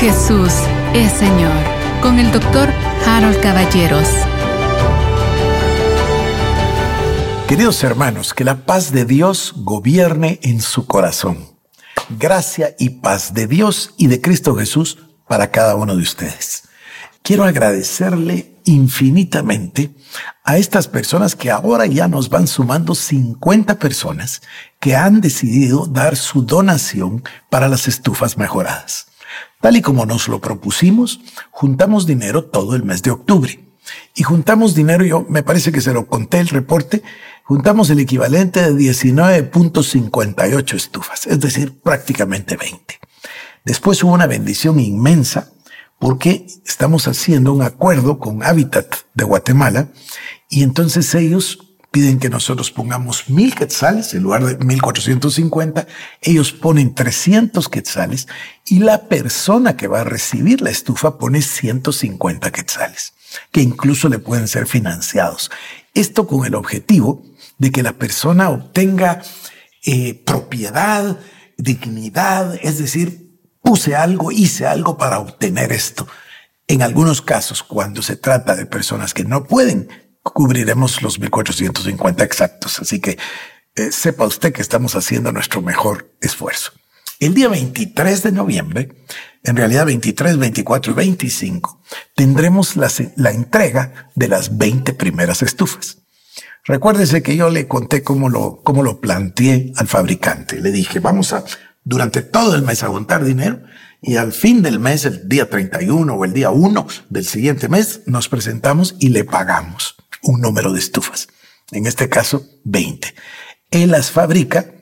Jesús es Señor con el doctor Harold Caballeros. Queridos hermanos, que la paz de Dios gobierne en su corazón. Gracia y paz de Dios y de Cristo Jesús para cada uno de ustedes. Quiero agradecerle infinitamente a estas personas que ahora ya nos van sumando 50 personas que han decidido dar su donación para las estufas mejoradas. Tal y como nos lo propusimos, juntamos dinero todo el mes de octubre. Y juntamos dinero, yo me parece que se lo conté el reporte, juntamos el equivalente de 19.58 estufas, es decir, prácticamente 20. Después hubo una bendición inmensa porque estamos haciendo un acuerdo con Habitat de Guatemala y entonces ellos piden que nosotros pongamos mil quetzales en lugar de 1450, ellos ponen 300 quetzales y la persona que va a recibir la estufa pone 150 quetzales, que incluso le pueden ser financiados. Esto con el objetivo de que la persona obtenga eh, propiedad, dignidad, es decir, puse algo, hice algo para obtener esto. En algunos casos, cuando se trata de personas que no pueden, cubriremos los 1450 exactos. Así que eh, sepa usted que estamos haciendo nuestro mejor esfuerzo. El día 23 de noviembre, en realidad 23, 24 y 25, tendremos la, la entrega de las 20 primeras estufas. Recuérdese que yo le conté cómo lo, cómo lo planteé al fabricante. Le dije, vamos a durante todo el mes a juntar dinero y al fin del mes, el día 31 o el día 1 del siguiente mes, nos presentamos y le pagamos un número de estufas. En este caso, 20. Él las fabrica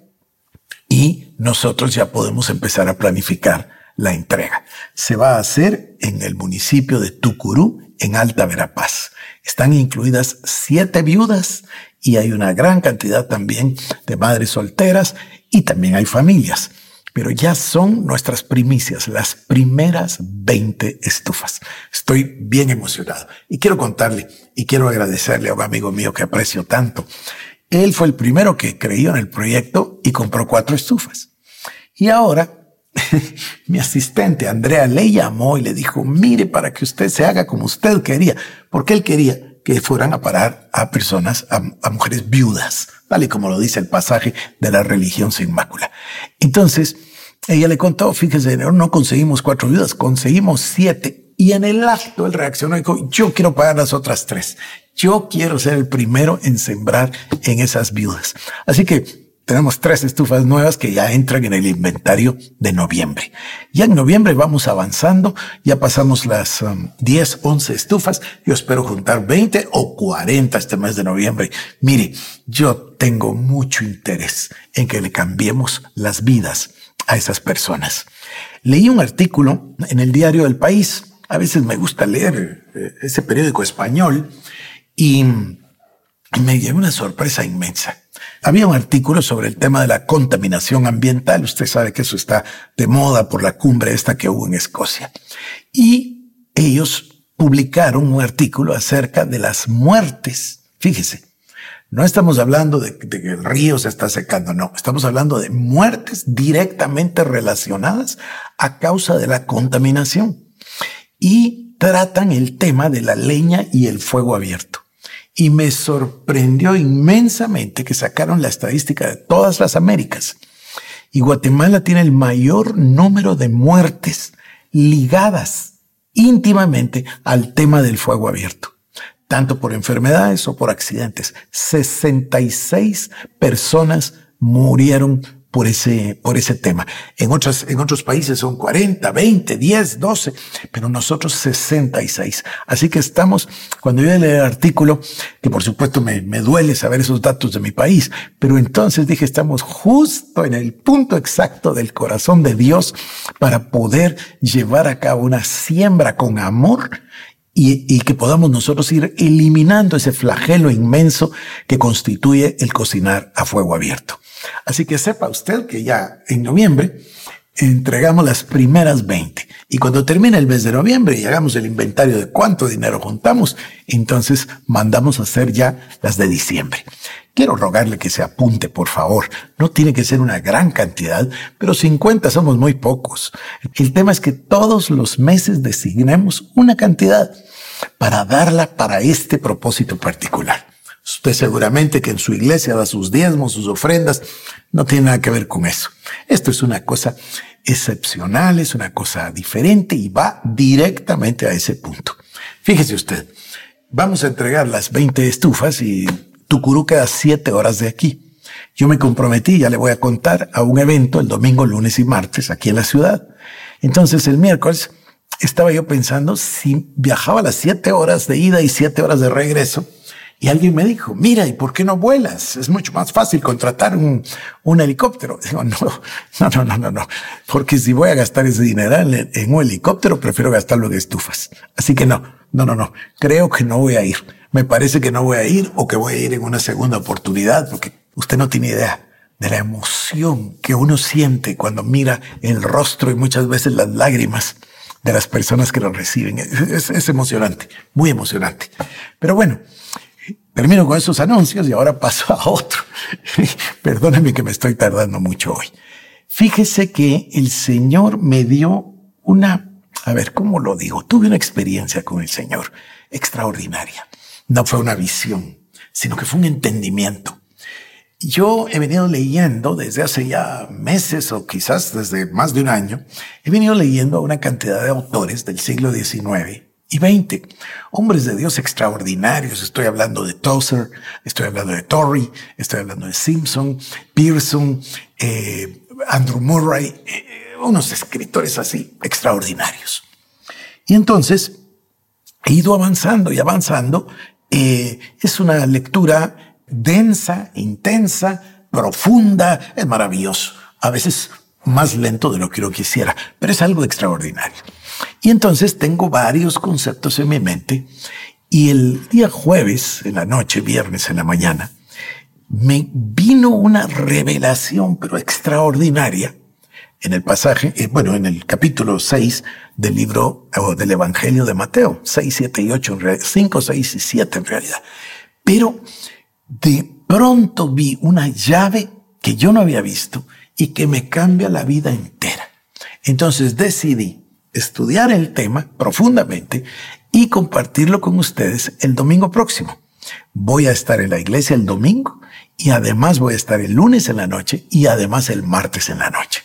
y nosotros ya podemos empezar a planificar la entrega. Se va a hacer en el municipio de Tucurú, en Alta Verapaz. Están incluidas siete viudas y hay una gran cantidad también de madres solteras y también hay familias pero ya son nuestras primicias, las primeras 20 estufas. Estoy bien emocionado y quiero contarle y quiero agradecerle a un amigo mío que aprecio tanto. Él fue el primero que creyó en el proyecto y compró cuatro estufas. Y ahora mi asistente Andrea le llamó y le dijo, mire para que usted se haga como usted quería, porque él quería que fueran a parar a personas, a, mujeres viudas, tal y como lo dice el pasaje de la religión sin mácula. Entonces, ella le contó, fíjese, no conseguimos cuatro viudas, conseguimos siete. Y en el acto él reaccionó y dijo, yo quiero pagar las otras tres. Yo quiero ser el primero en sembrar en esas viudas. Así que tenemos tres estufas nuevas que ya entran en el inventario de noviembre. Ya en noviembre vamos avanzando, ya pasamos las 10, um, 11 estufas. Yo espero juntar 20 o 40 este mes de noviembre. Mire, yo tengo mucho interés en que le cambiemos las vidas a esas personas. Leí un artículo en el diario del país. A veces me gusta leer eh, ese periódico español y me llevé una sorpresa inmensa. Había un artículo sobre el tema de la contaminación ambiental. Usted sabe que eso está de moda por la cumbre esta que hubo en Escocia. Y ellos publicaron un artículo acerca de las muertes. Fíjese, no estamos hablando de, que el río se está secando, no, estamos hablando de muertes directamente relacionadas a causa de la contaminación. Y tratan el tema de la leña y el fuego abierto y me sorprendió inmensamente que sacaron la estadística de todas las Américas. Y Guatemala tiene el mayor número de muertes ligadas íntimamente al tema del fuego abierto, tanto por enfermedades o por accidentes. 66 personas murieron por ese, por ese tema. En otras, en otros países son 40, 20, 10, 12, pero nosotros 66. Así que estamos, cuando yo leí el artículo, que por supuesto me, me duele saber esos datos de mi país, pero entonces dije, estamos justo en el punto exacto del corazón de Dios para poder llevar a cabo una siembra con amor y, y, que podamos nosotros ir eliminando ese flagelo inmenso que constituye el cocinar a fuego abierto. Así que sepa usted que ya en noviembre entregamos las primeras 20 Y cuando termine el mes de noviembre y hagamos el inventario de cuánto dinero juntamos, entonces mandamos a hacer ya las de diciembre. Quiero rogarle que se apunte, por favor. No tiene que ser una gran cantidad, pero 50 somos muy pocos. El tema es que todos los meses designemos una cantidad para darla para este propósito particular. Usted seguramente que en su iglesia da sus diezmos, sus ofrendas, no tiene nada que ver con eso. Esto es una cosa excepcional, es una cosa diferente y va directamente a ese punto. Fíjese usted, vamos a entregar las 20 estufas y Tucurú queda 7 horas de aquí. Yo me comprometí, ya le voy a contar, a un evento el domingo, lunes y martes aquí en la ciudad. Entonces el miércoles estaba yo pensando si viajaba las 7 horas de ida y 7 horas de regreso, y alguien me dijo, mira, ¿y por qué no vuelas? Es mucho más fácil contratar un, un helicóptero. Digo, no, no, no, no, no, porque si voy a gastar ese dinero en, en, un helicóptero, prefiero gastarlo en estufas. Así que no, no, no, no, creo que no voy a ir. Me parece que no voy a ir o que voy a ir en una segunda oportunidad, porque usted no tiene idea de la emoción que uno siente cuando mira el rostro y muchas veces las lágrimas de las personas que lo reciben. Es, emocionante, muy emocionante. Pero bueno, Termino con esos anuncios y ahora paso a otro. Perdóneme que me estoy tardando mucho hoy. Fíjese que el Señor me dio una, a ver, ¿cómo lo digo? Tuve una experiencia con el Señor extraordinaria. No fue una visión, sino que fue un entendimiento. Yo he venido leyendo desde hace ya meses o quizás desde más de un año, he venido leyendo a una cantidad de autores del siglo XIX y 20. Hombres de Dios extraordinarios. Estoy hablando de Tozer, estoy hablando de Torrey, estoy hablando de Simpson, Pearson, eh, Andrew Murray, eh, unos escritores así extraordinarios. Y entonces he ido avanzando y avanzando. Eh, es una lectura densa, intensa, profunda, es maravilloso. A veces más lento de lo que yo quisiera, pero es algo extraordinario. Y entonces tengo varios conceptos en mi mente y el día jueves, en la noche, viernes en la mañana, me vino una revelación, pero extraordinaria, en el pasaje, eh, bueno, en el capítulo 6 del libro o del Evangelio de Mateo, 6, 7 y 8, en realidad, 5, 6 y 7 en realidad. Pero de pronto vi una llave que yo no había visto y que me cambia la vida entera. Entonces decidí estudiar el tema profundamente y compartirlo con ustedes el domingo próximo. Voy a estar en la iglesia el domingo y además voy a estar el lunes en la noche y además el martes en la noche.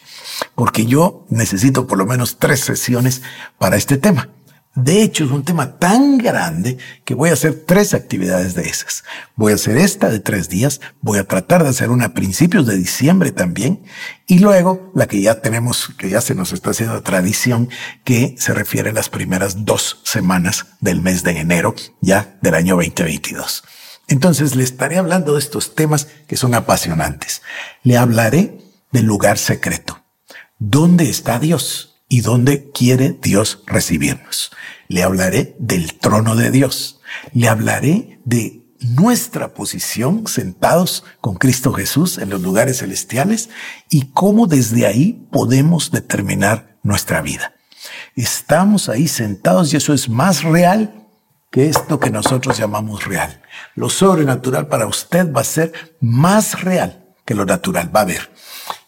Porque yo necesito por lo menos tres sesiones para este tema. De hecho, es un tema tan grande que voy a hacer tres actividades de esas. Voy a hacer esta de tres días, voy a tratar de hacer una a principios de diciembre también, y luego la que ya tenemos, que ya se nos está haciendo tradición, que se refiere a las primeras dos semanas del mes de enero ya del año 2022. Entonces le estaré hablando de estos temas que son apasionantes. Le hablaré del lugar secreto. ¿Dónde está Dios? Y dónde quiere Dios recibirnos. Le hablaré del trono de Dios. Le hablaré de nuestra posición sentados con Cristo Jesús en los lugares celestiales y cómo desde ahí podemos determinar nuestra vida. Estamos ahí sentados y eso es más real que esto que nosotros llamamos real. Lo sobrenatural para usted va a ser más real que lo natural, va a ver.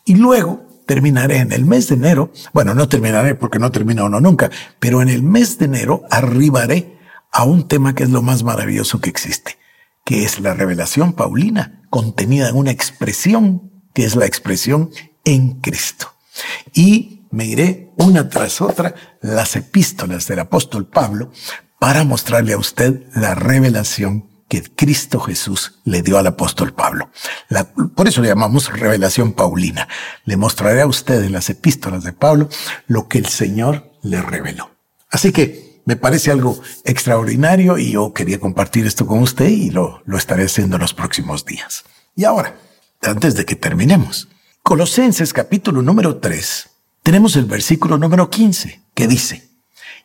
Y luego terminaré en el mes de enero, bueno, no terminaré porque no termina uno nunca, pero en el mes de enero arribaré a un tema que es lo más maravilloso que existe, que es la revelación paulina contenida en una expresión que es la expresión en Cristo. Y me iré una tras otra las epístolas del apóstol Pablo para mostrarle a usted la revelación Cristo Jesús le dio al apóstol Pablo. por eso le llamamos revelación paulina. Le mostraré a usted en las epístolas de Pablo lo que el Señor le reveló. Así que me parece algo extraordinario y yo quería compartir esto con usted y lo, lo estaré haciendo en los próximos días. Y ahora, antes de que terminemos, Colosenses capítulo número 3, tenemos el versículo número 15 que dice,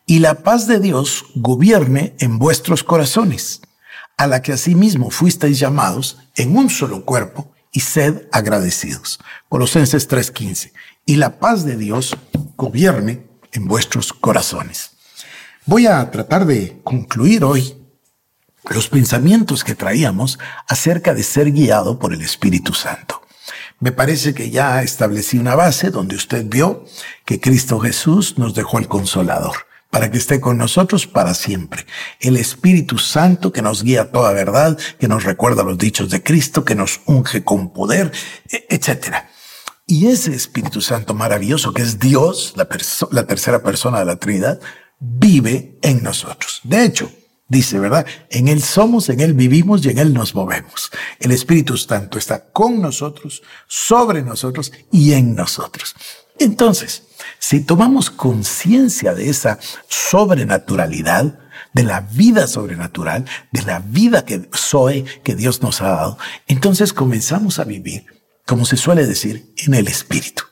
y la paz de Dios gobierne en vuestros corazones a la que asimismo fuisteis llamados en un solo cuerpo y sed agradecidos. Colosenses 3:15. Y la paz de Dios gobierne en vuestros corazones. Voy a tratar de concluir hoy los pensamientos que traíamos acerca de ser guiado por el Espíritu Santo. Me parece que ya establecí una base donde usted vio que Cristo Jesús nos dejó el consolador para que esté con nosotros para siempre. El Espíritu Santo que nos guía a toda verdad, que nos recuerda los dichos de Cristo, que nos unge con poder, e, etc. Y ese Espíritu Santo maravilloso que es Dios, la, la tercera persona de la Trinidad, vive en nosotros. De hecho, dice, ¿verdad? En Él somos, en Él vivimos y en Él nos movemos. El Espíritu Santo está con nosotros, sobre nosotros y en nosotros. Entonces, si tomamos conciencia de esa sobrenaturalidad, de la vida sobrenatural, de la vida que soy, que Dios nos ha dado, entonces comenzamos a vivir, como se suele decir, en el Espíritu.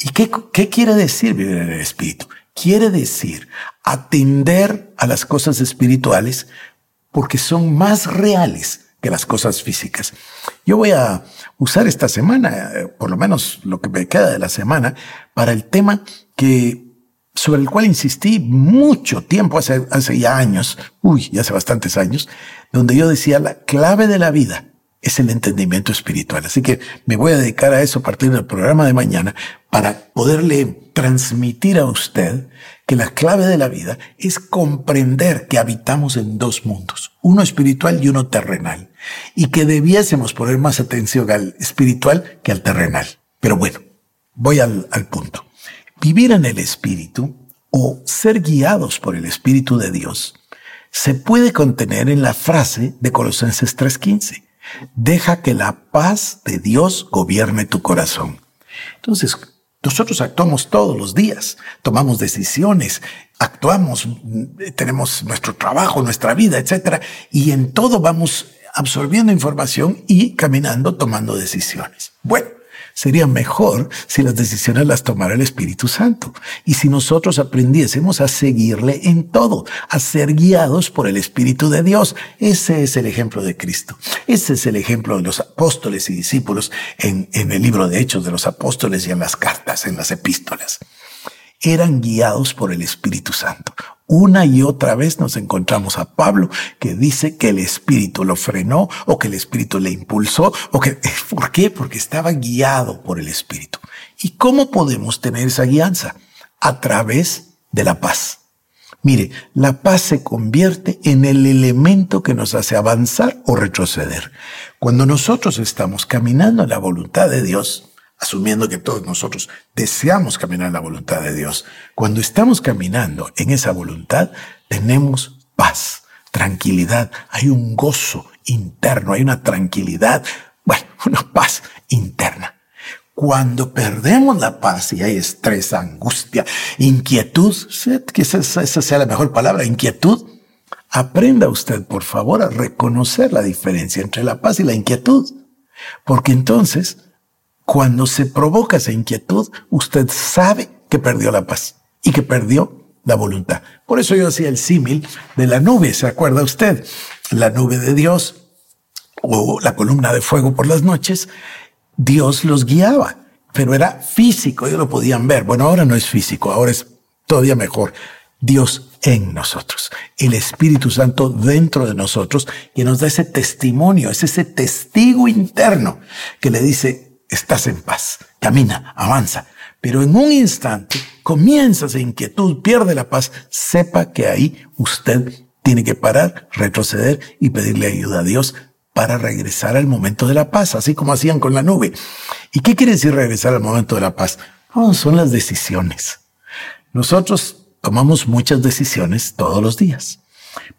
¿Y qué, quiere decir vivir en el Espíritu? Quiere decir atender a las cosas espirituales porque son más reales que las cosas físicas. Yo voy a usar esta semana, eh, por lo menos lo que me queda de la semana, para el tema que sobre el cual insistí mucho tiempo, hace, ya años, uy, ya hace bastantes años, donde yo decía la clave de la vida es el entendimiento espiritual. Así que me voy a dedicar a eso a partir del programa de mañana para poderle transmitir a usted que la clave de la vida es comprender que habitamos en dos mundos, uno espiritual y uno terrenal, y que debiésemos poner más atención al espiritual que al terrenal. Pero bueno, voy al, al punto. Vivir en el espíritu o ser guiados por el espíritu de Dios se puede contener en la frase de Colosenses 3:15 Deja que la paz de Dios gobierne tu corazón. Entonces, nosotros actuamos todos los días, tomamos decisiones, actuamos, tenemos nuestro trabajo, nuestra vida, etc. Y en todo vamos absorbiendo información y caminando, tomando decisiones. Bueno, Sería mejor si las decisiones las tomara el Espíritu Santo y si nosotros aprendiésemos a seguirle en todo, a ser guiados por el Espíritu de Dios. Ese es el ejemplo de Cristo. Ese es el ejemplo de los apóstoles y discípulos en, el libro de Hechos de los apóstoles y en las cartas, en las epístolas eran guiados por el Espíritu Santo. Una y otra vez nos encontramos a Pablo que dice que el Espíritu lo frenó o que el Espíritu le impulsó o que, ¿por qué? Porque estaba guiado por el Espíritu. ¿Y cómo podemos tener esa guianza? A través de la paz. Mire, la paz se convierte en el elemento que nos hace avanzar o retroceder. Cuando nosotros estamos caminando en la voluntad de Dios, asumiendo que todos nosotros deseamos caminar en la voluntad de Dios. Cuando estamos caminando en esa voluntad, tenemos paz, tranquilidad, hay un gozo interno, hay una tranquilidad, bueno, una paz interna. Cuando perdemos la paz y hay estrés, angustia, inquietud, esa, esa sea la mejor palabra, inquietud, aprenda usted, por favor, a reconocer la diferencia entre la paz y la inquietud. Porque entonces cuando se provoca esa inquietud, usted sabe que perdió la paz y que perdió la voluntad. Por eso yo hacía el símil de la nube, ¿se acuerda usted? La nube de Dios o la columna de fuego por las noches, Dios los guiaba, pero era físico, ellos lo podían ver. Bueno, ahora no es físico, ahora es todavía mejor. Dios en nosotros, el Espíritu Santo dentro de nosotros, que nos da ese testimonio, es ese testigo interno que le dice, estás en paz, camina, avanza. Pero en un instante comienza esa inquietud, pierde la paz, sepa que ahí usted tiene que parar, retroceder y pedirle ayuda a Dios para regresar al momento de la paz, así como hacían con la nube. ¿Y qué quiere decir regresar al momento de la paz? son las decisiones. Nosotros tomamos muchas decisiones todos los días,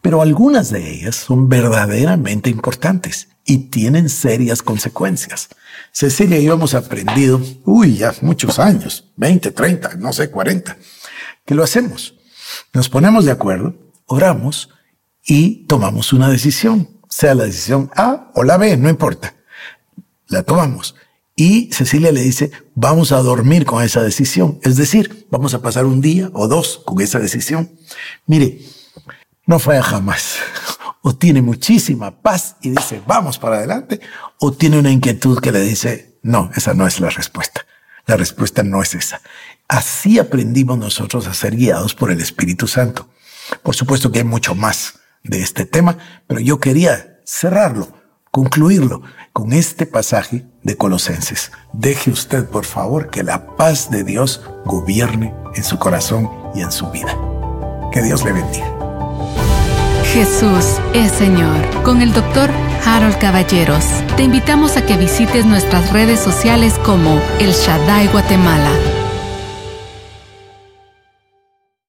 pero algunas de ellas son verdaderamente importantes y tienen serias consecuencias. Cecilia y yo hemos aprendido, uy, ya muchos años, 20, 30, no sé, 40, que lo hacemos. Nos ponemos de acuerdo, oramos y tomamos una decisión, sea la decisión A o la B, no importa. La tomamos. Y Cecilia le dice, vamos a dormir con esa decisión. Es decir, vamos a pasar un día o dos con esa decisión. Mire, no falla jamás o tiene muchísima paz y dice, vamos para adelante, o tiene una inquietud que le dice, no, esa no es la respuesta. La respuesta no es esa. Así aprendimos nosotros a ser guiados por el Espíritu Santo. Por supuesto que hay mucho más de este tema, pero yo quería cerrarlo, concluirlo con este pasaje de Colosenses. Deje usted, por favor, que la paz de Dios gobierne en su corazón y en su vida. Que Dios le bendiga. Jesús es Señor. Con el doctor Harold Caballeros. Te invitamos a que visites nuestras redes sociales como El Shaddai Guatemala